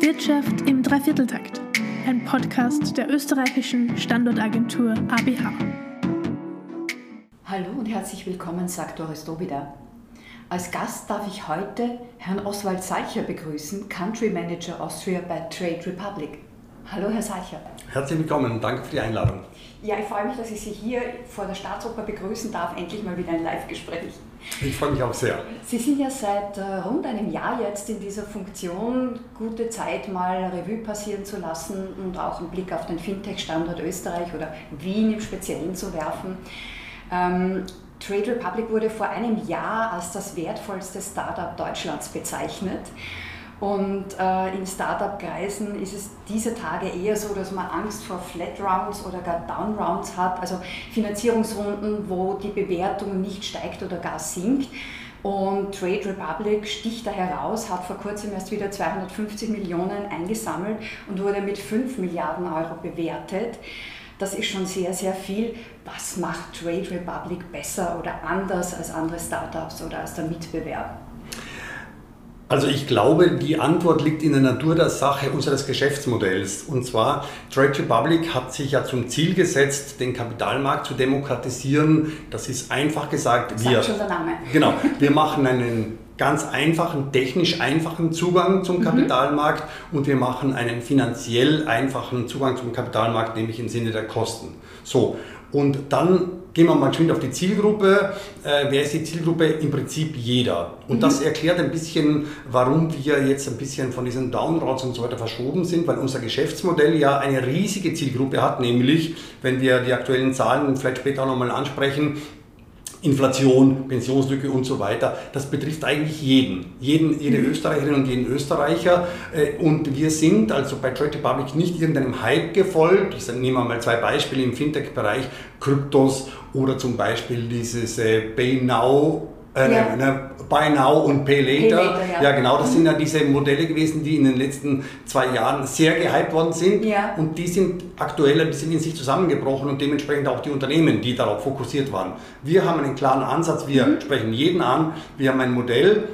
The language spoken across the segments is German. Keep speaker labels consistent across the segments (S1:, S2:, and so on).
S1: Wirtschaft im Dreivierteltakt, ein Podcast der österreichischen Standortagentur ABH.
S2: Hallo und herzlich willkommen, sagt Doris Dobida. Als Gast darf ich heute Herrn Oswald Seicher begrüßen, Country Manager Austria bei Trade Republic. Hallo, Herr Seicher.
S3: Herzlich willkommen, danke für die Einladung.
S2: Ja, ich freue mich, dass ich Sie hier vor der Staatsoper begrüßen darf. Endlich mal wieder ein Live-Gespräch.
S3: Ich freue mich auch sehr.
S2: Sie sind ja seit äh, rund einem Jahr jetzt in dieser Funktion. Gute Zeit, mal Revue passieren zu lassen und auch einen Blick auf den Fintech-Standort Österreich oder Wien im Speziellen zu werfen. Ähm, Trade Republic wurde vor einem Jahr als das wertvollste Startup Deutschlands bezeichnet. Und äh, in Startup-Kreisen ist es diese Tage eher so, dass man Angst vor Flat Rounds oder gar Down Rounds hat, also Finanzierungsrunden, wo die Bewertung nicht steigt oder gar sinkt. Und Trade Republic sticht da heraus, hat vor kurzem erst wieder 250 Millionen eingesammelt und wurde mit 5 Milliarden Euro bewertet. Das ist schon sehr, sehr viel. Was macht Trade Republic besser oder anders als andere Startups oder als der Mitbewerb?
S3: Also ich glaube, die Antwort liegt in der Natur der Sache unseres Geschäftsmodells. Und zwar, Trade Republic hat sich ja zum Ziel gesetzt, den Kapitalmarkt zu demokratisieren. Das ist einfach gesagt,
S2: das wir, schon der Name.
S3: Genau, wir machen einen ganz einfachen, technisch einfachen Zugang zum mhm. Kapitalmarkt mhm. und wir machen einen finanziell einfachen Zugang zum Kapitalmarkt, nämlich im Sinne der Kosten. So, und dann gehen wir mal schön auf die Zielgruppe. Äh, wer ist die Zielgruppe? Im Prinzip jeder. Und mhm. das erklärt ein bisschen, warum wir jetzt ein bisschen von diesen Downroads und so weiter verschoben sind, weil unser Geschäftsmodell ja eine riesige Zielgruppe hat, nämlich, wenn wir die aktuellen Zahlen vielleicht später auch nochmal ansprechen, Inflation, Pensionslücke und so weiter. Das betrifft eigentlich jeden, jeden jede mhm. Österreicherin und jeden Österreicher. Äh, und wir sind also bei Trade Republic nicht irgendeinem Hype gefolgt. Ich nehme mal zwei Beispiele im Fintech-Bereich, Kryptos oder zum Beispiel dieses äh, Pay Now äh, ja. ne, Buy Now und Pay Later. Pay later ja. ja. genau, das sind ja diese Modelle gewesen, die in den letzten zwei Jahren sehr gehypt worden sind. Ja. Und die sind aktuell ein bisschen in sich zusammengebrochen und dementsprechend auch die Unternehmen, die darauf fokussiert waren. Wir haben einen klaren Ansatz, wir mhm. sprechen jeden an, wir haben ein Modell,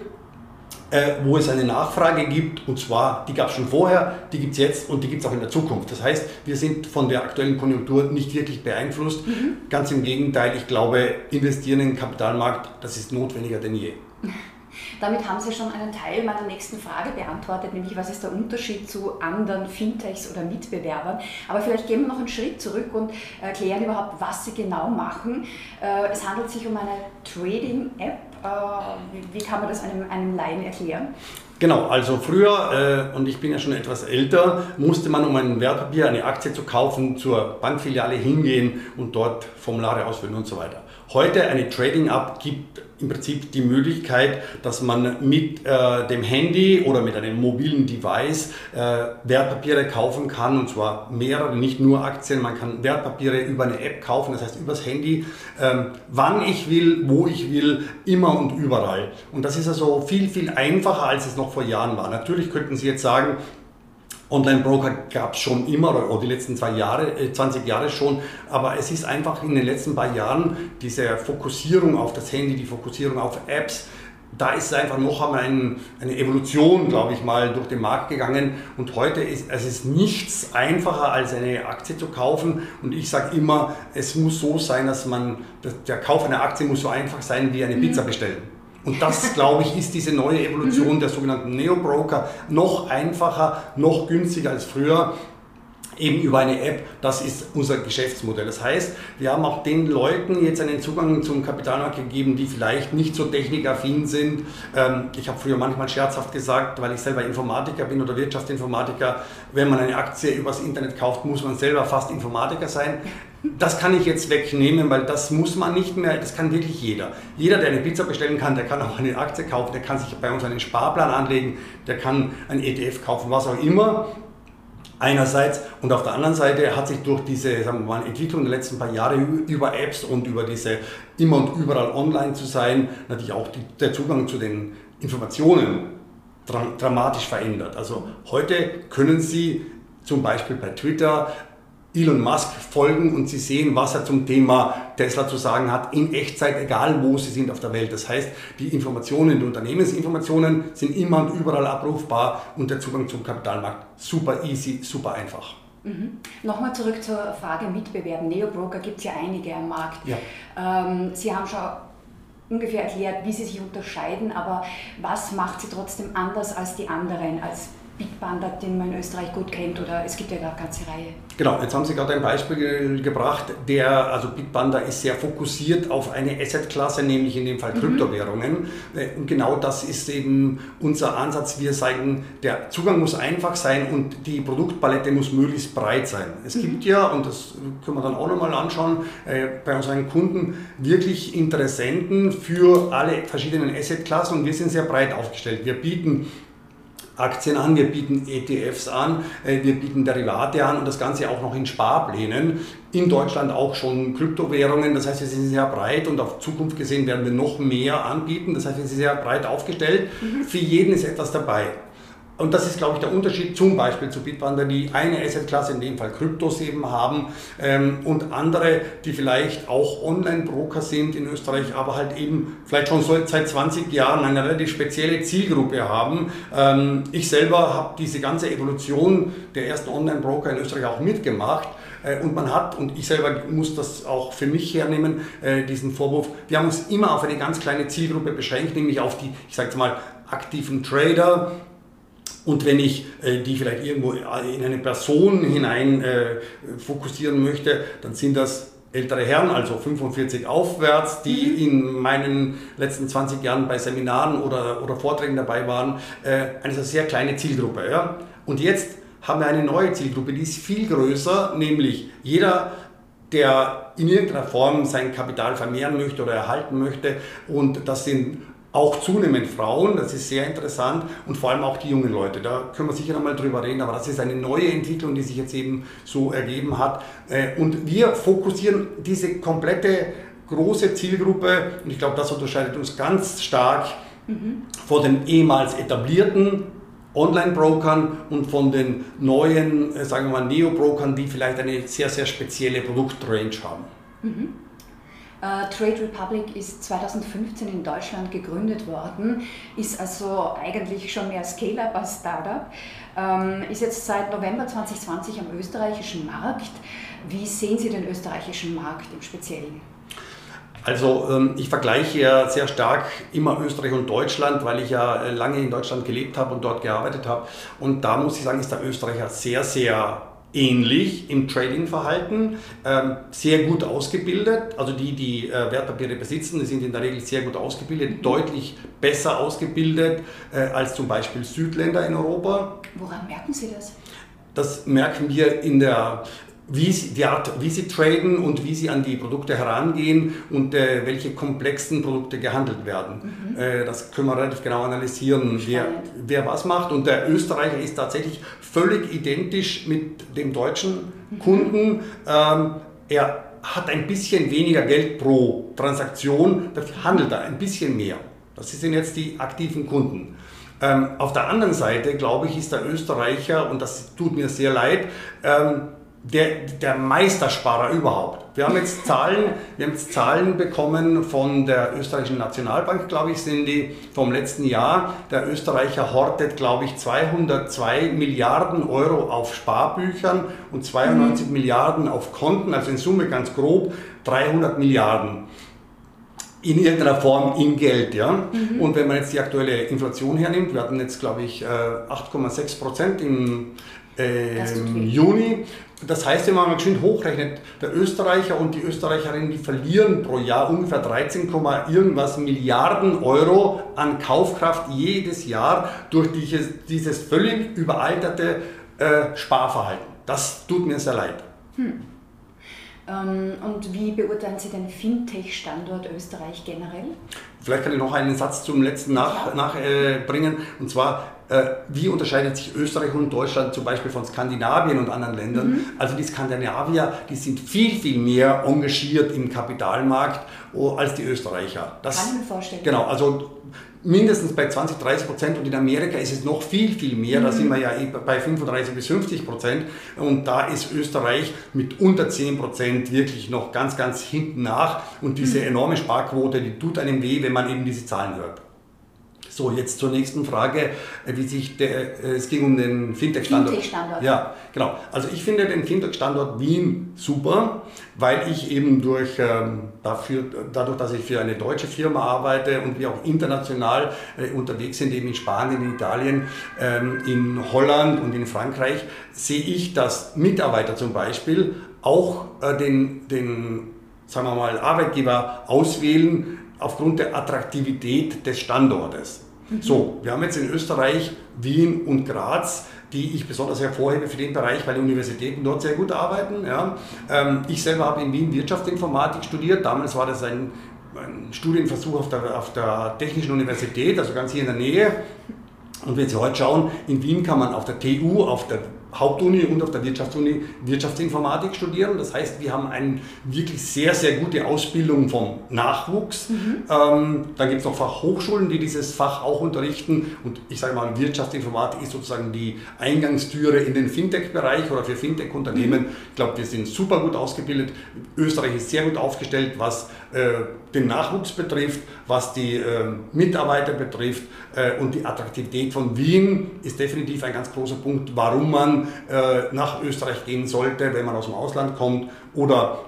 S3: äh, wo es eine Nachfrage gibt, und zwar, die gab es schon vorher, die gibt es jetzt und die gibt es auch in der Zukunft. Das heißt, wir sind von der aktuellen Konjunktur nicht wirklich beeinflusst. Mhm. Ganz im Gegenteil, ich glaube, investieren in den Kapitalmarkt, das ist notwendiger denn je.
S2: Damit haben Sie schon einen Teil meiner nächsten Frage beantwortet, nämlich was ist der Unterschied zu anderen Fintechs oder Mitbewerbern. Aber vielleicht gehen wir noch einen Schritt zurück und erklären überhaupt, was Sie genau machen. Äh, es handelt sich um eine Trading-App. Äh, wie kann man das einem, einem Laien erklären?
S3: Genau, also früher, äh, und ich bin ja schon etwas älter, musste man, um ein Wertpapier, eine Aktie zu kaufen, zur Bankfiliale hingehen und dort Formulare ausfüllen und so weiter. Heute eine Trading-App gibt im Prinzip die Möglichkeit, dass man mit äh, dem Handy oder mit einem mobilen Device äh, Wertpapiere kaufen kann und zwar mehrere, nicht nur Aktien. Man kann Wertpapiere über eine App kaufen, das heißt übers Handy, ähm, wann ich will, wo ich will, immer und überall. Und das ist also viel, viel einfacher, als es noch vor Jahren war. Natürlich könnten Sie jetzt sagen, Online-Broker gab es schon immer oder die letzten zwei Jahre, 20 äh, Jahre schon, aber es ist einfach in den letzten paar Jahren diese Fokussierung auf das Handy, die Fokussierung auf Apps, da ist einfach noch einmal ein, eine Evolution, glaube ich mal, durch den Markt gegangen. Und heute ist es ist nichts einfacher als eine Aktie zu kaufen. Und ich sage immer, es muss so sein, dass man, dass der Kauf einer Aktie muss so einfach sein wie eine Pizza bestellen. Und das, glaube ich, ist diese neue Evolution der sogenannten Neo-Broker noch einfacher, noch günstiger als früher eben über eine App, das ist unser Geschäftsmodell. Das heißt, wir haben auch den Leuten jetzt einen Zugang zum Kapitalmarkt gegeben, die vielleicht nicht so technikaffin sind. Ähm, ich habe früher manchmal scherzhaft gesagt, weil ich selber Informatiker bin oder Wirtschaftsinformatiker, wenn man eine Aktie übers Internet kauft, muss man selber fast Informatiker sein. Das kann ich jetzt wegnehmen, weil das muss man nicht mehr, das kann wirklich jeder. Jeder, der eine Pizza bestellen kann, der kann auch eine Aktie kaufen, der kann sich bei uns einen Sparplan anlegen, der kann ein ETF kaufen, was auch immer. Einerseits und auf der anderen Seite hat sich durch diese sagen wir mal, Entwicklung der letzten paar Jahre über Apps und über diese immer und überall online zu sein, natürlich auch die, der Zugang zu den Informationen dra dramatisch verändert. Also heute können Sie zum Beispiel bei Twitter Elon Musk folgen und Sie sehen, was er zum Thema Tesla zu sagen hat, in Echtzeit, egal wo Sie sind auf der Welt. Das heißt, die Informationen, die Unternehmensinformationen sind immer und überall abrufbar und der Zugang zum Kapitalmarkt super easy, super einfach.
S2: Mhm. Nochmal zurück zur Frage Mitbewerb. Neobroker gibt es ja einige am Markt. Ja. Ähm, Sie haben schon ungefähr erklärt, wie sie sich unterscheiden, aber was macht sie trotzdem anders als die anderen, als Bitpanda, den man in Österreich gut kennt, oder es gibt ja eine ganze Reihe.
S3: Genau, jetzt haben Sie gerade ein Beispiel gebracht, der, also Bitpanda ist sehr fokussiert auf eine Assetklasse, nämlich in dem Fall mhm. Kryptowährungen. Äh, und genau das ist eben unser Ansatz. Wir sagen, der Zugang muss einfach sein und die Produktpalette muss möglichst breit sein. Es mhm. gibt ja, und das können wir dann auch nochmal anschauen, äh, bei unseren Kunden wirklich Interessenten für alle verschiedenen Assetklassen und wir sind sehr breit aufgestellt. Wir bieten Aktien an, wir bieten ETFs an, äh, wir bieten Derivate an und das Ganze auch noch in Sparplänen. In Deutschland auch schon Kryptowährungen, das heißt, wir sind sehr breit und auf Zukunft gesehen werden wir noch mehr anbieten. Das heißt, wir sind sehr breit aufgestellt. Mhm. Für jeden ist etwas dabei. Und das ist, glaube ich, der Unterschied zum Beispiel zu Bitpanda, die eine Assetklasse, in dem Fall Kryptos eben haben ähm, und andere, die vielleicht auch Online-Broker sind in Österreich, aber halt eben vielleicht schon seit 20 Jahren eine relativ spezielle Zielgruppe haben. Ähm, ich selber habe diese ganze Evolution der ersten Online-Broker in Österreich auch mitgemacht. Äh, und man hat, und ich selber muss das auch für mich hernehmen, äh, diesen Vorwurf, wir haben uns immer auf eine ganz kleine Zielgruppe beschränkt, nämlich auf die, ich sage jetzt mal, aktiven Trader, und wenn ich äh, die vielleicht irgendwo in eine Person hinein äh, fokussieren möchte, dann sind das ältere Herren, also 45 aufwärts, die mhm. in meinen letzten 20 Jahren bei Seminaren oder, oder Vorträgen dabei waren. Äh, eine sehr kleine Zielgruppe. Ja? Und jetzt haben wir eine neue Zielgruppe, die ist viel größer, nämlich jeder, der in irgendeiner Form sein Kapital vermehren möchte oder erhalten möchte. Und das sind auch zunehmend Frauen, das ist sehr interessant und vor allem auch die jungen Leute. Da können wir sicher noch mal drüber reden, aber das ist eine neue Entwicklung, die sich jetzt eben so ergeben hat. Äh, und wir fokussieren diese komplette große Zielgruppe und ich glaube, das unterscheidet uns ganz stark mhm. von den ehemals etablierten Online-Brokern und von den neuen, äh, sagen wir mal, Neo-Brokern, die vielleicht eine sehr, sehr spezielle Produktrange haben. Mhm.
S2: Uh, Trade Republic ist 2015 in Deutschland gegründet worden, ist also eigentlich schon mehr Scale-up als Startup, ähm, ist jetzt seit November 2020 am österreichischen Markt. Wie sehen Sie den österreichischen Markt im Speziellen?
S3: Also ähm, ich vergleiche ja sehr stark immer Österreich und Deutschland, weil ich ja äh, lange in Deutschland gelebt habe und dort gearbeitet habe. Und da muss ich sagen, ist der Österreicher sehr, sehr ähnlich im Trading-Verhalten, ähm, sehr gut ausgebildet. Also die, die äh, Wertpapiere besitzen, die sind in der Regel sehr gut ausgebildet, deutlich besser ausgebildet äh, als zum Beispiel Südländer in Europa.
S2: Woran merken Sie das?
S3: Das merken wir in der wie sie, die Art, wie sie traden und wie sie an die Produkte herangehen und äh, welche komplexen Produkte gehandelt werden. Mhm. Äh, das können wir relativ genau analysieren, wer, wer was macht. Und der Österreicher ist tatsächlich völlig identisch mit dem deutschen mhm. Kunden. Ähm, er hat ein bisschen weniger Geld pro Transaktion, dafür handelt er ein bisschen mehr. Das sind jetzt die aktiven Kunden. Ähm, auf der anderen Seite, glaube ich, ist der Österreicher, und das tut mir sehr leid, ähm, der, der Meistersparer überhaupt. Wir haben jetzt Zahlen, wir haben jetzt Zahlen bekommen von der österreichischen Nationalbank, glaube ich, sind die vom letzten Jahr. Der Österreicher hortet, glaube ich, 202 Milliarden Euro auf Sparbüchern und 92 mhm. Milliarden auf Konten, also in Summe ganz grob 300 Milliarden in irgendeiner Form in Geld. Ja? Mhm. Und wenn man jetzt die aktuelle Inflation hernimmt, wir hatten jetzt, glaube ich, 8,6 äh, Prozent im äh, Juni das heißt, wenn man mal geschwind hochrechnet, der Österreicher und die Österreicherinnen, die verlieren pro Jahr ungefähr 13, irgendwas Milliarden Euro an Kaufkraft jedes Jahr durch dieses, dieses völlig überalterte äh, Sparverhalten. Das tut mir sehr leid. Hm.
S2: Ähm, und wie beurteilen Sie den Fintech-Standort Österreich generell?
S3: Vielleicht kann ich noch einen Satz zum letzten nachbringen. Nach, äh, und zwar wie unterscheidet sich Österreich und Deutschland zum Beispiel von Skandinavien und anderen Ländern? Mhm. Also die Skandinavier, die sind viel, viel mehr engagiert im Kapitalmarkt als die Österreicher.
S2: Das, Kann ich mir vorstellen.
S3: Genau, also mindestens bei 20, 30 Prozent und in Amerika ist es noch viel, viel mehr. Mhm. Da sind wir ja eh bei 35 bis 50 Prozent und da ist Österreich mit unter 10 Prozent wirklich noch ganz, ganz hinten nach und diese mhm. enorme Sparquote, die tut einem weh, wenn man eben diese Zahlen hört. So, jetzt zur nächsten Frage, äh, wie sich der, äh, es ging um den Fintech-Standort.
S2: Fintech-Standort.
S3: Ja, genau. Also ich finde den Fintech-Standort Wien super, weil ich eben durch, ähm, dafür, dadurch, dass ich für eine deutsche Firma arbeite und wir auch international äh, unterwegs sind, eben in Spanien, in Italien, ähm, in Holland und in Frankreich, sehe ich, dass Mitarbeiter zum Beispiel auch den, den sagen wir mal, Arbeitgeber auswählen aufgrund der Attraktivität des Standortes. So, wir haben jetzt in Österreich Wien und Graz, die ich besonders hervorhebe für den Bereich, weil die Universitäten dort sehr gut arbeiten. Ja. Ähm, ich selber habe in Wien Wirtschaftsinformatik studiert. Damals war das ein, ein Studienversuch auf der, auf der Technischen Universität, also ganz hier in der Nähe. Und wenn Sie heute schauen, in Wien kann man auf der TU, auf der Hauptuni und auf der Wirtschaftsuni Wirtschaftsinformatik studieren. Das heißt, wir haben eine wirklich sehr, sehr gute Ausbildung vom Nachwuchs. Mhm. Ähm, dann gibt es noch Fachhochschulen, die dieses Fach auch unterrichten. Und ich sage mal, Wirtschaftsinformatik ist sozusagen die Eingangstüre in den Fintech-Bereich oder für Fintech-Unternehmen. Mhm. Ich glaube, wir sind super gut ausgebildet. Österreich ist sehr gut aufgestellt, was äh, den Nachwuchs betrifft, was die äh, Mitarbeiter betrifft. Äh, und die Attraktivität von Wien ist definitiv ein ganz großer Punkt, warum man äh, nach Österreich gehen sollte, wenn man aus dem Ausland kommt oder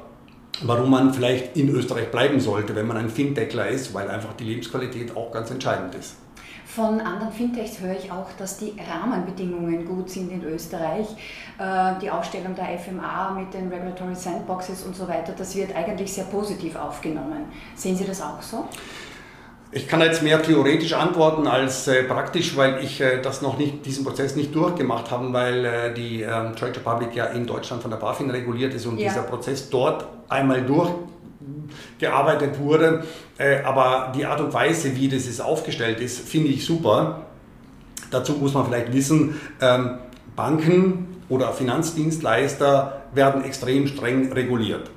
S3: warum man vielleicht in Österreich bleiben sollte, wenn man ein Fintechler ist, weil einfach die Lebensqualität auch ganz entscheidend ist.
S2: Von anderen Fintechs höre ich auch, dass die Rahmenbedingungen gut sind in Österreich. Äh, die Aufstellung der FMA mit den Regulatory Sandboxes und so weiter, das wird eigentlich sehr positiv aufgenommen. Sehen Sie das auch so?
S3: Ich kann jetzt mehr theoretisch antworten als äh, praktisch, weil ich äh, das noch nicht, diesen Prozess nicht durchgemacht habe, weil äh, die ähm, Trade Republic ja in Deutschland von der BaFin reguliert ist und ja. dieser Prozess dort einmal durchgearbeitet wurde. Äh, aber die Art und Weise, wie das ist aufgestellt ist, finde ich super. Dazu muss man vielleicht wissen, ähm, Banken oder Finanzdienstleister werden extrem streng reguliert.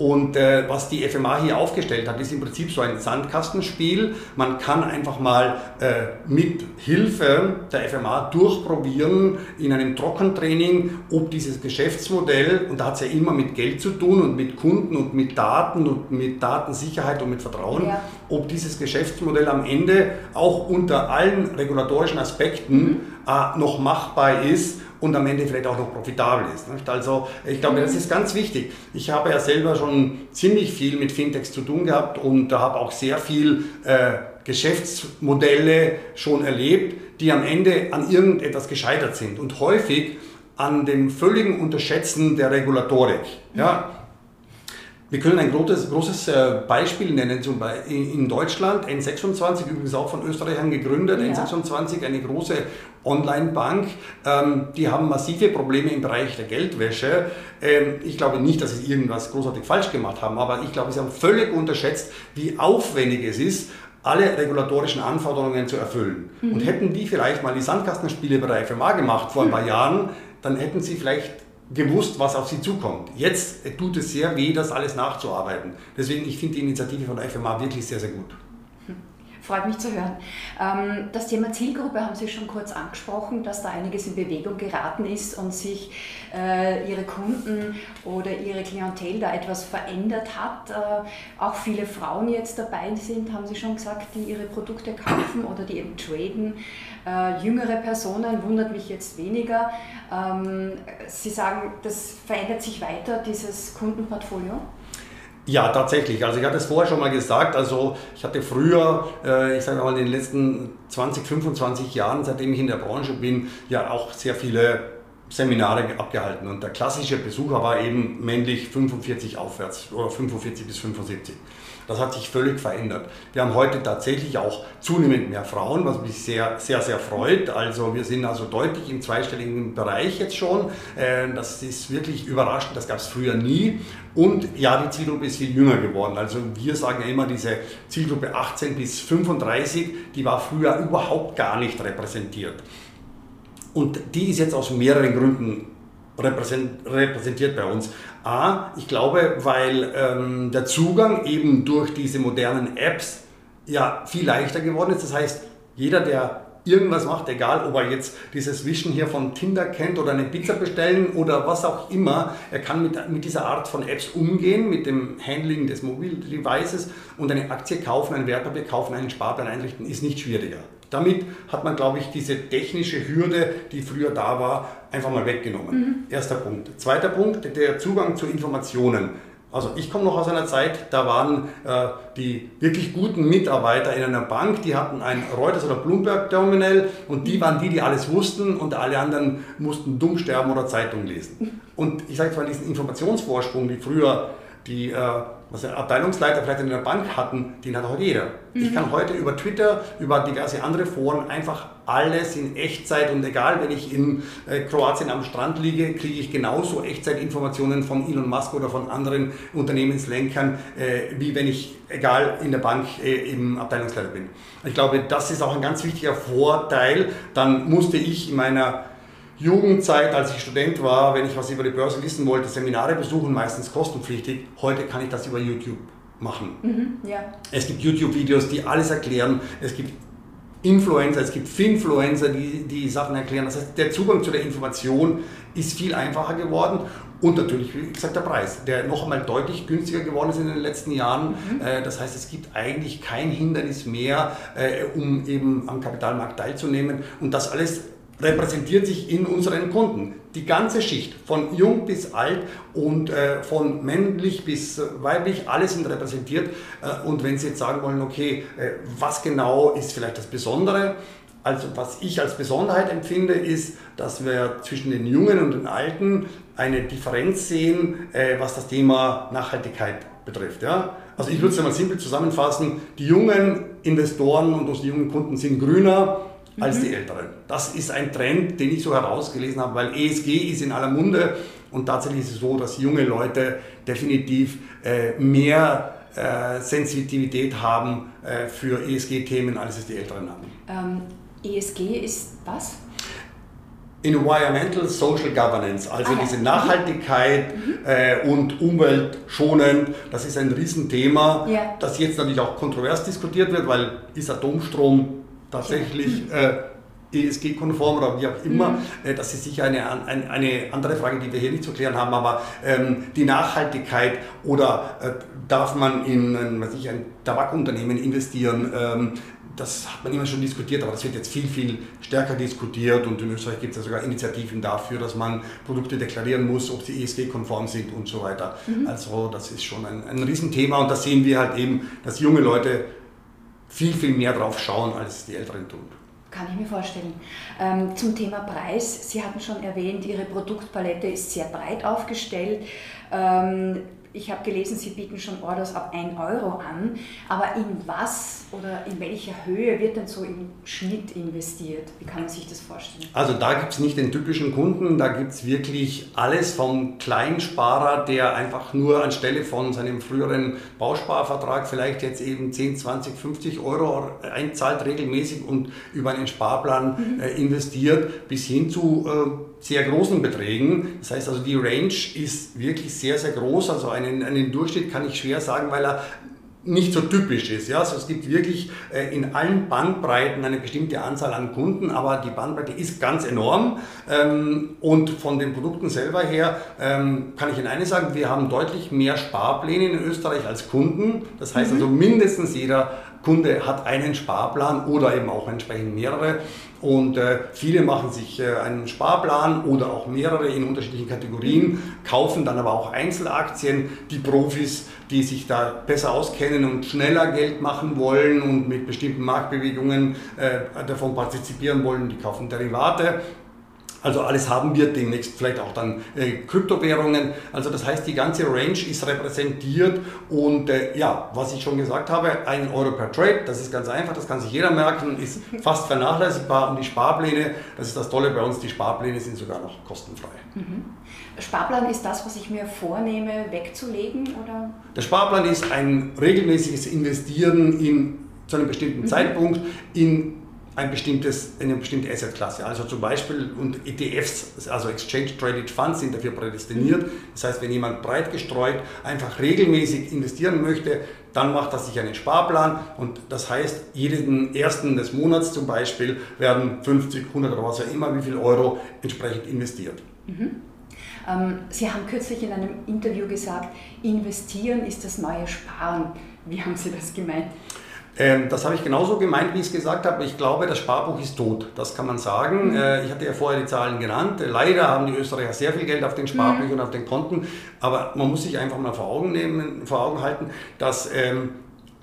S3: Und äh, was die FMA hier aufgestellt hat, ist im Prinzip so ein Sandkastenspiel. Man kann einfach mal äh, mit Hilfe der FMA durchprobieren in einem Trockentraining, ob dieses Geschäftsmodell, und da hat es ja immer mit Geld zu tun und mit Kunden und mit Daten und mit Datensicherheit und mit Vertrauen, ja. ob dieses Geschäftsmodell am Ende auch unter allen regulatorischen Aspekten mhm. Äh, noch machbar ist und am Ende vielleicht auch noch profitabel ist. Nicht? Also ich glaube, das ist ganz wichtig. Ich habe ja selber schon ziemlich viel mit Fintechs zu tun gehabt und habe auch sehr viel äh, Geschäftsmodelle schon erlebt, die am Ende an irgendetwas gescheitert sind und häufig an dem völligen Unterschätzen der Regulatorik. Ja? Wir können ein großes, großes äh, Beispiel nennen, zum Beispiel in Deutschland, N26, übrigens auch von Österreichern gegründet, ja. N26, eine große Online-Bank, ähm, die haben massive Probleme im Bereich der Geldwäsche. Ähm, ich glaube nicht, dass sie irgendwas großartig falsch gemacht haben, aber ich glaube, sie haben völlig unterschätzt, wie aufwendig es ist, alle regulatorischen Anforderungen zu erfüllen. Mhm. Und hätten die vielleicht mal die Sandkastenspiele bei der FMA gemacht vor ein paar Jahren, dann hätten sie vielleicht gewusst, was auf sie zukommt. Jetzt tut es sehr weh, das alles nachzuarbeiten. Deswegen, ich finde die Initiative von der FMA wirklich sehr, sehr gut.
S2: Freut mich zu hören. Ähm, das Thema Zielgruppe haben Sie schon kurz angesprochen, dass da einiges in Bewegung geraten ist und sich äh, Ihre Kunden oder Ihre Klientel da etwas verändert hat. Äh, auch viele Frauen jetzt dabei sind, haben Sie schon gesagt, die ihre Produkte kaufen oder die eben traden. Äh, jüngere Personen wundert mich jetzt weniger. Ähm, Sie sagen, das verändert sich weiter, dieses Kundenportfolio?
S3: Ja, tatsächlich. Also ich hatte es vorher schon mal gesagt. Also ich hatte früher, äh, ich sage mal in den letzten 20, 25 Jahren, seitdem ich in der Branche bin, ja auch sehr viele Seminare abgehalten und der klassische Besucher war eben männlich 45 aufwärts oder 45 bis 75. Das hat sich völlig verändert. Wir haben heute tatsächlich auch zunehmend mehr Frauen, was mich sehr, sehr, sehr freut. Also wir sind also deutlich im zweistelligen Bereich jetzt schon. Äh, das ist wirklich überraschend, das gab es früher nie. Und ja, die Zielgruppe ist viel jünger geworden. Also wir sagen ja immer, diese Zielgruppe 18 bis 35, die war früher überhaupt gar nicht repräsentiert. Und die ist jetzt aus mehreren Gründen repräsentiert bei uns. A, ich glaube, weil ähm, der Zugang eben durch diese modernen Apps ja viel leichter geworden ist. Das heißt, jeder, der irgendwas macht, egal ob er jetzt dieses Wischen hier von Tinder kennt oder eine Pizza bestellen oder was auch immer, er kann mit, mit dieser Art von Apps umgehen, mit dem Handling des Mobildevices und eine Aktie kaufen, ein Wertpapier kaufen, einen Sparplan einrichten, ist nicht schwieriger. Damit hat man, glaube ich, diese technische Hürde, die früher da war, einfach mal weggenommen. Mhm. Erster Punkt. Zweiter Punkt, der Zugang zu Informationen. Also ich komme noch aus einer Zeit, da waren äh, die wirklich guten Mitarbeiter in einer Bank, die hatten ein Reuters oder Bloomberg Terminal und die waren die, die alles wussten und alle anderen mussten dumm sterben oder Zeitung lesen. Und ich sage zwar diesen Informationsvorsprung, die früher die äh, was Abteilungsleiter vielleicht in der Bank hatten, den hat heute jeder. Mhm. Ich kann heute über Twitter, über diverse andere Foren einfach alles in Echtzeit und egal, wenn ich in äh, Kroatien am Strand liege, kriege ich genauso Echtzeitinformationen von Elon Musk oder von anderen Unternehmenslenkern, äh, wie wenn ich, egal, in der Bank äh, im Abteilungsleiter bin. Ich glaube, das ist auch ein ganz wichtiger Vorteil. Dann musste ich in meiner Jugendzeit, als ich Student war, wenn ich was über die Börse wissen wollte, Seminare besuchen, meistens kostenpflichtig. Heute kann ich das über YouTube machen. Mhm, ja. Es gibt YouTube-Videos, die alles erklären. Es gibt Influencer, es gibt Finfluencer, die die Sachen erklären. Das heißt, der Zugang zu der Information ist viel einfacher geworden und natürlich, wie gesagt, der Preis, der noch einmal deutlich günstiger geworden ist in den letzten Jahren. Mhm. Äh, das heißt, es gibt eigentlich kein Hindernis mehr, äh, um eben am Kapitalmarkt teilzunehmen. Und das alles repräsentiert sich in unseren Kunden. Die ganze Schicht, von jung bis alt und äh, von männlich bis weiblich, alles sind repräsentiert. Äh, und wenn Sie jetzt sagen wollen, okay, äh, was genau ist vielleicht das Besondere? Also was ich als Besonderheit empfinde, ist, dass wir zwischen den Jungen und den Alten eine Differenz sehen, äh, was das Thema Nachhaltigkeit betrifft. Ja? Also ich würde es mal simpel zusammenfassen, die jungen Investoren und unsere jungen Kunden sind grüner, als mhm. die Älteren. Das ist ein Trend, den ich so herausgelesen habe, weil ESG ist in aller Munde und tatsächlich ist es so, dass junge Leute definitiv äh, mehr äh, Sensitivität haben äh, für ESG-Themen, als es die Älteren
S2: haben. Ähm, ESG ist was?
S3: Environmental Social Governance, also ah, diese mhm. Nachhaltigkeit mhm. äh, und umweltschonend, das ist ein Riesenthema, ja. das jetzt natürlich auch kontrovers diskutiert wird, weil ist Atomstrom tatsächlich äh, ESG-konform oder wie auch immer. Mhm. Äh, das ist sicher eine, eine, eine, andere Frage, die wir hier nicht zu klären haben, aber ähm, die Nachhaltigkeit oder äh, darf man in ein, was ich, ein Tabakunternehmen investieren? Ähm, das hat man immer schon diskutiert, aber das wird jetzt viel, viel stärker diskutiert und in Österreich gibt es ja sogar Initiativen dafür, dass man Produkte deklarieren muss, ob sie ESG-konform sind und so weiter. Mhm. Also das ist schon ein, ein Riesenthema und da sehen wir halt eben, dass junge Leute viel, viel mehr drauf schauen, als die Älteren tun.
S2: Kann ich mir vorstellen. Ähm, zum Thema Preis. Sie hatten schon erwähnt, Ihre Produktpalette ist sehr breit aufgestellt. Ähm, ich habe gelesen, Sie bieten schon Orders ab 1 Euro an, aber in was oder in welcher Höhe wird denn so im Schnitt investiert? Wie kann man sich das vorstellen?
S3: Also da gibt es nicht den typischen Kunden, da gibt es wirklich alles vom Kleinsparer, der einfach nur anstelle von seinem früheren Bausparvertrag vielleicht jetzt eben 10, 20, 50 Euro einzahlt regelmäßig und über einen Sparplan mhm. äh, investiert, bis hin zu äh, sehr großen Beträgen. Das heißt also, die Range ist wirklich sehr, sehr groß. Also einen, einen Durchschnitt kann ich schwer sagen, weil er nicht so typisch ist. Ja? Also es gibt wirklich äh, in allen Bandbreiten eine bestimmte Anzahl an Kunden, aber die Bandbreite ist ganz enorm. Ähm, und von den Produkten selber her ähm, kann ich Ihnen eines sagen, wir haben deutlich mehr Sparpläne in Österreich als Kunden. Das heißt mhm. also mindestens jeder Kunde hat einen Sparplan oder eben auch entsprechend mehrere. Und äh, viele machen sich äh, einen Sparplan oder auch mehrere in unterschiedlichen Kategorien, kaufen dann aber auch Einzelaktien. Die Profis, die sich da besser auskennen und schneller Geld machen wollen und mit bestimmten Marktbewegungen äh, davon partizipieren wollen, die kaufen Derivate. Also alles haben wir demnächst vielleicht auch dann äh, Kryptowährungen. Also das heißt, die ganze Range ist repräsentiert und äh, ja, was ich schon gesagt habe, ein Euro per Trade, das ist ganz einfach, das kann sich jeder merken, ist fast vernachlässigbar und die Sparpläne, das ist das Tolle bei uns, die Sparpläne sind sogar noch kostenfrei.
S2: Mhm. Sparplan ist das, was ich mir vornehme, wegzulegen? Oder?
S3: Der Sparplan ist ein regelmäßiges Investieren in, zu einem bestimmten mhm. Zeitpunkt in ein bestimmtes, eine bestimmte Assetklasse. Also zum Beispiel und ETFs, also Exchange Traded Funds, sind dafür prädestiniert. Das heißt, wenn jemand breit gestreut einfach regelmäßig investieren möchte, dann macht er sich einen Sparplan und das heißt, jeden ersten des Monats zum Beispiel werden 50, 100 oder was auch immer, wie viel Euro entsprechend investiert.
S2: Mhm. Ähm, Sie haben kürzlich in einem Interview gesagt, investieren ist das neue Sparen. Wie haben Sie das gemeint?
S3: Ähm, das habe ich genauso gemeint, wie ich es gesagt habe. Ich glaube, das Sparbuch ist tot. Das kann man sagen. Mhm. Äh, ich hatte ja vorher die Zahlen genannt. Leider haben die Österreicher sehr viel Geld auf den Sparbüchern mhm. und auf den Konten. Aber man muss sich einfach mal vor Augen, nehmen, vor Augen halten, dass ähm,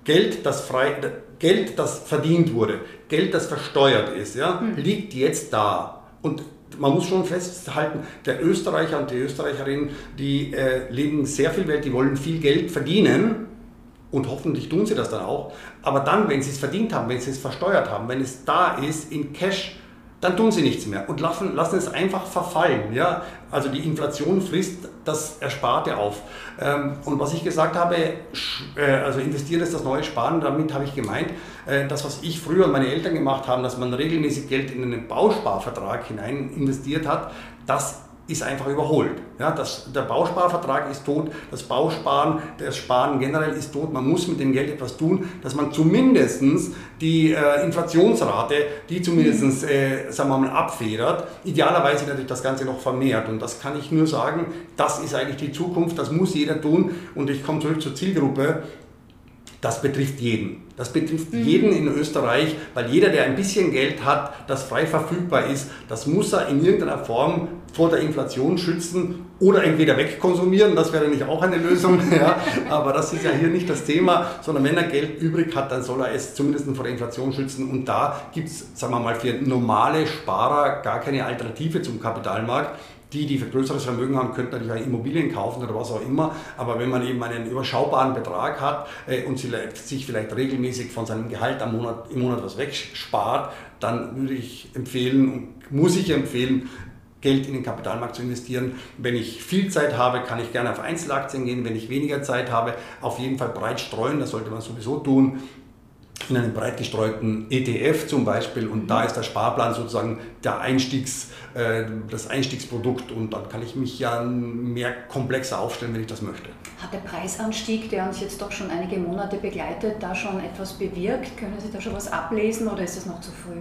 S3: Geld, das frei, Geld, das verdient wurde, Geld, das versteuert ist, ja, mhm. liegt jetzt da. Und man muss schon festhalten, der Österreicher und die Österreicherin, die äh, leben sehr viel Welt, die wollen viel Geld verdienen und hoffentlich tun sie das dann auch. Aber dann, wenn sie es verdient haben, wenn sie es versteuert haben, wenn es da ist in Cash, dann tun sie nichts mehr und lassen, lassen es einfach verfallen. Ja? Also die Inflation frisst das Ersparte auf. Ähm, und was ich gesagt habe, äh, also investieren ist das neue Sparen, damit habe ich gemeint, äh, das, was ich früher und meine Eltern gemacht haben, dass man regelmäßig Geld in einen Bausparvertrag hinein investiert hat, das ist einfach überholt. Ja, das, der Bausparvertrag ist tot, das Bausparen, das Sparen generell ist tot. Man muss mit dem Geld etwas tun, dass man zumindest die äh, Inflationsrate, die zumindest äh, sagen wir mal, abfedert, idealerweise natürlich das Ganze noch vermehrt. Und das kann ich nur sagen, das ist eigentlich die Zukunft, das muss jeder tun. Und ich komme zurück zur Zielgruppe das betrifft jeden. Das betrifft mhm. jeden in Österreich, weil jeder, der ein bisschen Geld hat, das frei verfügbar ist, das muss er in irgendeiner Form vor der Inflation schützen oder entweder wegkonsumieren, das wäre nicht auch eine Lösung, ja, aber das ist ja hier nicht das Thema, sondern wenn er Geld übrig hat, dann soll er es zumindest vor der Inflation schützen und da gibt es, sagen wir mal, für normale Sparer gar keine Alternative zum Kapitalmarkt. Die, die für größeres Vermögen haben, könnten natürlich auch Immobilien kaufen oder was auch immer. Aber wenn man eben einen überschaubaren Betrag hat äh, und sich vielleicht regelmäßig von seinem Gehalt am Monat, im Monat was wegspart, dann würde ich empfehlen und muss ich empfehlen, Geld in den Kapitalmarkt zu investieren. Wenn ich viel Zeit habe, kann ich gerne auf Einzelaktien gehen. Wenn ich weniger Zeit habe, auf jeden Fall breit streuen, das sollte man sowieso tun in einem breit gestreuten ETF zum Beispiel und da ist der Sparplan sozusagen der Einstiegs, äh, das Einstiegsprodukt und dann kann ich mich ja mehr komplexer aufstellen, wenn ich das möchte.
S2: Hat der Preisanstieg, der uns jetzt doch schon einige Monate begleitet, da schon etwas bewirkt? Können Sie da schon was ablesen oder ist das noch zu früh?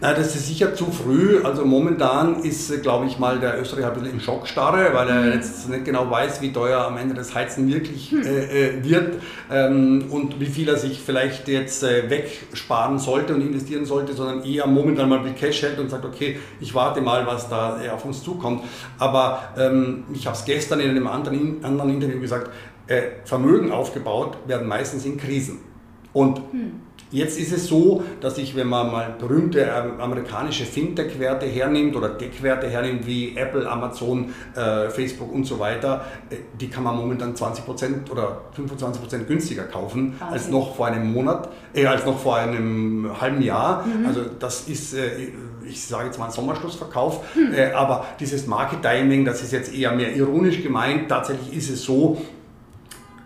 S3: Na, das ist sicher zu früh. Also momentan ist, glaube ich, mal der Österreicher ein bisschen in Schockstarre, weil er mhm. jetzt nicht genau weiß, wie teuer am Ende das Heizen wirklich hm. äh, äh, wird ähm, und wie viel er sich vielleicht jetzt äh, wegsparen sollte und investieren sollte, sondern eher momentan mal mit Cash hält und sagt, okay, ich warte mal, was da äh, auf uns zukommt. Aber ähm, ich habe es gestern in einem anderen, anderen Interview gesagt, äh, Vermögen aufgebaut werden meistens in Krisen. Und hm Jetzt ist es so, dass ich, wenn man mal berühmte ähm, amerikanische Fintech-Werte hernimmt oder Tech-Werte hernimmt, wie Apple, Amazon, äh, Facebook und so weiter, äh, die kann man momentan 20% oder 25% günstiger kaufen Wahnsinn. als noch vor einem Monat, äh, als noch vor einem halben Jahr. Mhm. Also das ist, äh, ich sage jetzt mal ein Sommerschlussverkauf, mhm. aber dieses Market Timing, das ist jetzt eher mehr ironisch gemeint. Tatsächlich ist es so,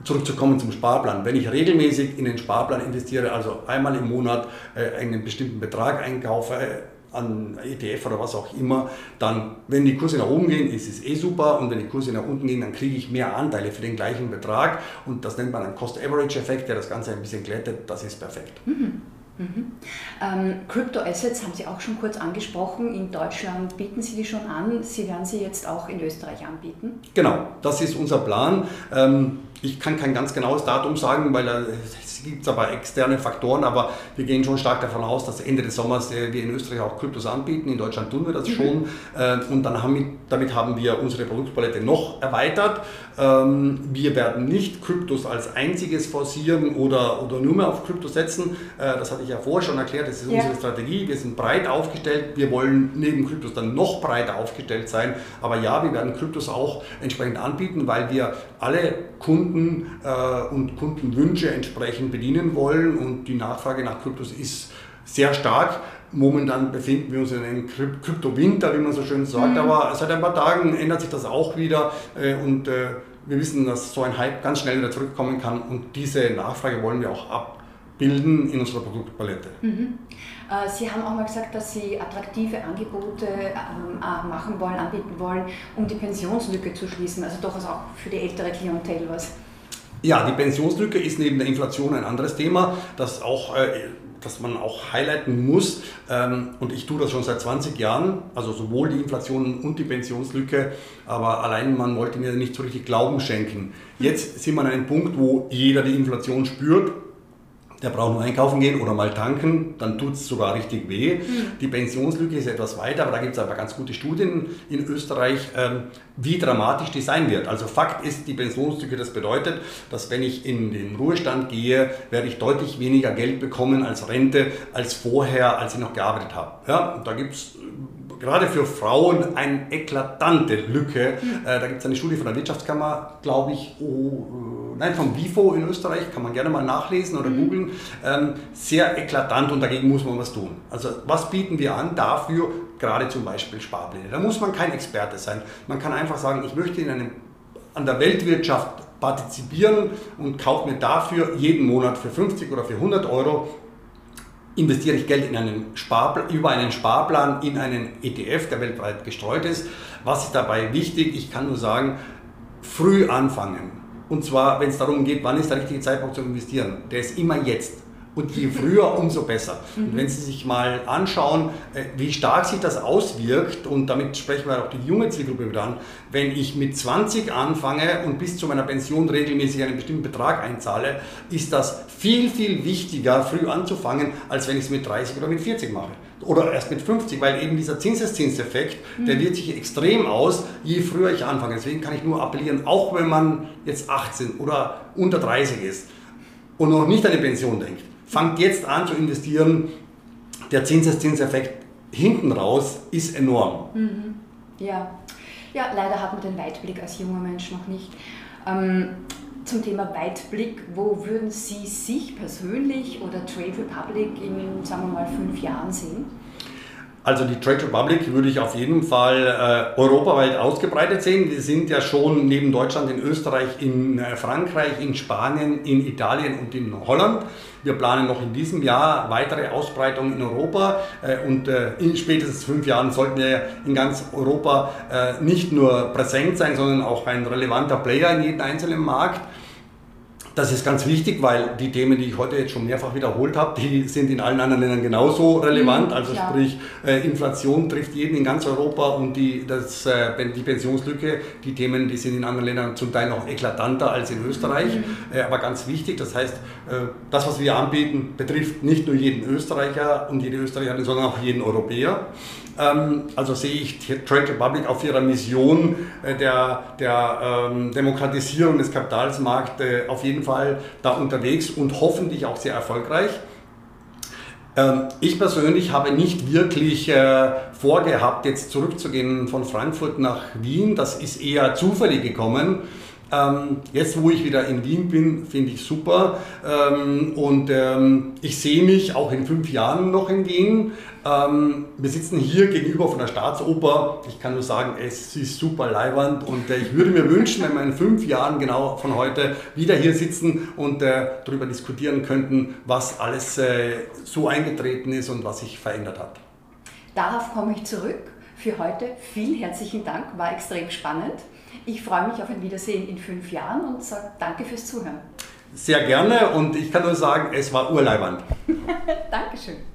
S3: zurückzukommen zum Sparplan. Wenn ich regelmäßig in den Sparplan investiere, also einmal im Monat äh, einen bestimmten Betrag einkaufe, äh, an ETF oder was auch immer, dann, wenn die Kurse nach oben gehen, ist es eh super und wenn die Kurse nach unten gehen, dann kriege ich mehr Anteile für den gleichen Betrag und das nennt man einen Cost-Average-Effekt, der das Ganze ein bisschen glättet, das ist perfekt.
S2: Mhm. Mhm. Ähm, Crypto Assets haben Sie auch schon kurz angesprochen. In Deutschland bieten Sie die schon an. Sie werden sie jetzt auch in Österreich anbieten?
S3: Genau, das ist unser Plan. Ähm, ich kann kein ganz genaues Datum sagen, weil es gibt aber externe Faktoren, aber wir gehen schon stark davon aus, dass Ende des Sommers äh, wir in Österreich auch Kryptos anbieten. In Deutschland tun wir das mhm. schon. Äh, und dann haben wir, damit haben wir unsere Produktpalette noch erweitert. Ähm, wir werden nicht Kryptos als einziges forcieren oder, oder nur mehr auf Kryptos setzen. Äh, das hatte ich ja vorher schon erklärt. Das ist ja. unsere Strategie. Wir sind breit aufgestellt. Wir wollen neben Kryptos dann noch breiter aufgestellt sein. Aber ja, wir werden Kryptos auch entsprechend anbieten, weil wir alle Kunden und Kundenwünsche entsprechend bedienen wollen und die Nachfrage nach Kryptos ist sehr stark. Momentan befinden wir uns in einem Krypto-Winter, wie man so schön sagt, mhm. aber seit ein paar Tagen ändert sich das auch wieder äh, und äh, wir wissen, dass so ein Hype ganz schnell wieder zurückkommen kann und diese Nachfrage wollen wir auch abbilden in unserer Produktpalette. Mhm.
S2: Äh, Sie haben auch mal gesagt, dass Sie attraktive Angebote ähm, machen wollen, anbieten wollen, um die Pensionslücke zu schließen, also doch auch für die ältere Klientel was.
S3: Ja, die Pensionslücke ist neben der Inflation ein anderes Thema, das, auch, äh, das man auch highlighten muss. Ähm, und ich tue das schon seit 20 Jahren, also sowohl die Inflation und die Pensionslücke, aber allein man wollte mir nicht so richtig Glauben schenken. Jetzt sind wir an einem Punkt, wo jeder die Inflation spürt der braucht nur einkaufen gehen oder mal tanken, dann tut es sogar richtig weh. Mhm. Die Pensionslücke ist etwas weiter, aber da gibt es aber ganz gute Studien in Österreich, ähm, wie dramatisch die sein wird. Also Fakt ist, die Pensionslücke, das bedeutet, dass wenn ich in den Ruhestand gehe, werde ich deutlich weniger Geld bekommen als Rente, als vorher, als ich noch gearbeitet habe. Ja, da gibt es gerade für Frauen eine eklatante Lücke. Mhm. Äh, da gibt es eine Studie von der Wirtschaftskammer, glaube ich, oh, äh, nein, vom WIFO in Österreich, kann man gerne mal nachlesen oder mhm. googeln. Ähm, sehr eklatant und dagegen muss man was tun. Also was bieten wir an dafür? Gerade zum Beispiel Sparpläne. Da muss man kein Experte sein. Man kann einfach sagen, ich möchte in einem, an der Weltwirtschaft partizipieren und kaufe mir dafür jeden Monat für 50 oder für 100 Euro investiere ich Geld in einen Sparplan, über einen Sparplan in einen ETF, der weltweit gestreut ist. Was ist dabei wichtig? Ich kann nur sagen, früh anfangen. Und zwar, wenn es darum geht, wann ist der richtige Zeitpunkt zu investieren. Der ist immer jetzt. Und je früher, umso besser. Und wenn Sie sich mal anschauen, äh, wie stark sich das auswirkt, und damit sprechen wir auch die junge Zielgruppe wieder an, wenn ich mit 20 anfange und bis zu meiner Pension regelmäßig einen bestimmten Betrag einzahle, ist das viel, viel wichtiger, früh anzufangen, als wenn ich es mit 30 oder mit 40 mache. Oder erst mit 50, weil eben dieser Zinseszinseffekt, mhm. der wirkt sich extrem aus, je früher ich anfange. Deswegen kann ich nur appellieren, auch wenn man jetzt 18 oder unter 30 ist und noch nicht an die Pension denkt fangt jetzt an zu investieren. Der Zinseszinseffekt hinten raus ist enorm.
S2: Mhm. Ja. ja, leider hat man den Weitblick als junger Mensch noch nicht. Ähm, zum Thema Weitblick, wo würden Sie sich persönlich oder Trade Republic in, sagen wir mal, fünf Jahren sehen?
S3: Also die Trade Republic würde ich auf jeden Fall äh, europaweit ausgebreitet sehen. Wir sind ja schon neben Deutschland in Österreich, in äh, Frankreich, in Spanien, in Italien und in Holland. Wir planen noch in diesem Jahr weitere Ausbreitung in Europa äh, und äh, in spätestens fünf Jahren sollten wir in ganz Europa äh, nicht nur präsent sein, sondern auch ein relevanter Player in jedem einzelnen Markt. Das ist ganz wichtig, weil die Themen, die ich heute jetzt schon mehrfach wiederholt habe, die sind in allen anderen Ländern genauso relevant. Mhm, also klar. sprich, äh, Inflation trifft jeden in ganz Europa und die, das, äh, die Pensionslücke, die Themen, die sind in anderen Ländern zum Teil noch eklatanter als in Österreich, mhm. äh, aber ganz wichtig. Das heißt, das, was wir anbieten, betrifft nicht nur jeden Österreicher und jede Österreicherin, sondern auch jeden Europäer. Ähm, also sehe ich Trade Republic auf ihrer Mission äh, der, der ähm, Demokratisierung des Kapitalsmarkts äh, auf jeden Fall da unterwegs und hoffentlich auch sehr erfolgreich. Ähm, ich persönlich habe nicht wirklich äh, vorgehabt, jetzt zurückzugehen von Frankfurt nach Wien. Das ist eher zufällig gekommen. Jetzt, wo ich wieder in Wien bin, finde ich super. Und ich sehe mich auch in fünf Jahren noch in Wien. Ähm, wir sitzen hier gegenüber von der Staatsoper. Ich kann nur sagen, es ist super leiwand und äh, ich würde mir wünschen, wenn wir in fünf Jahren genau von heute wieder hier sitzen und äh, darüber diskutieren könnten, was alles äh, so eingetreten ist und was sich verändert hat.
S2: Darauf komme ich zurück. Für heute vielen herzlichen Dank, war extrem spannend. Ich freue mich auf ein Wiedersehen in fünf Jahren und sage danke fürs Zuhören.
S3: Sehr gerne und ich kann nur sagen, es war urleibend.
S2: Dankeschön.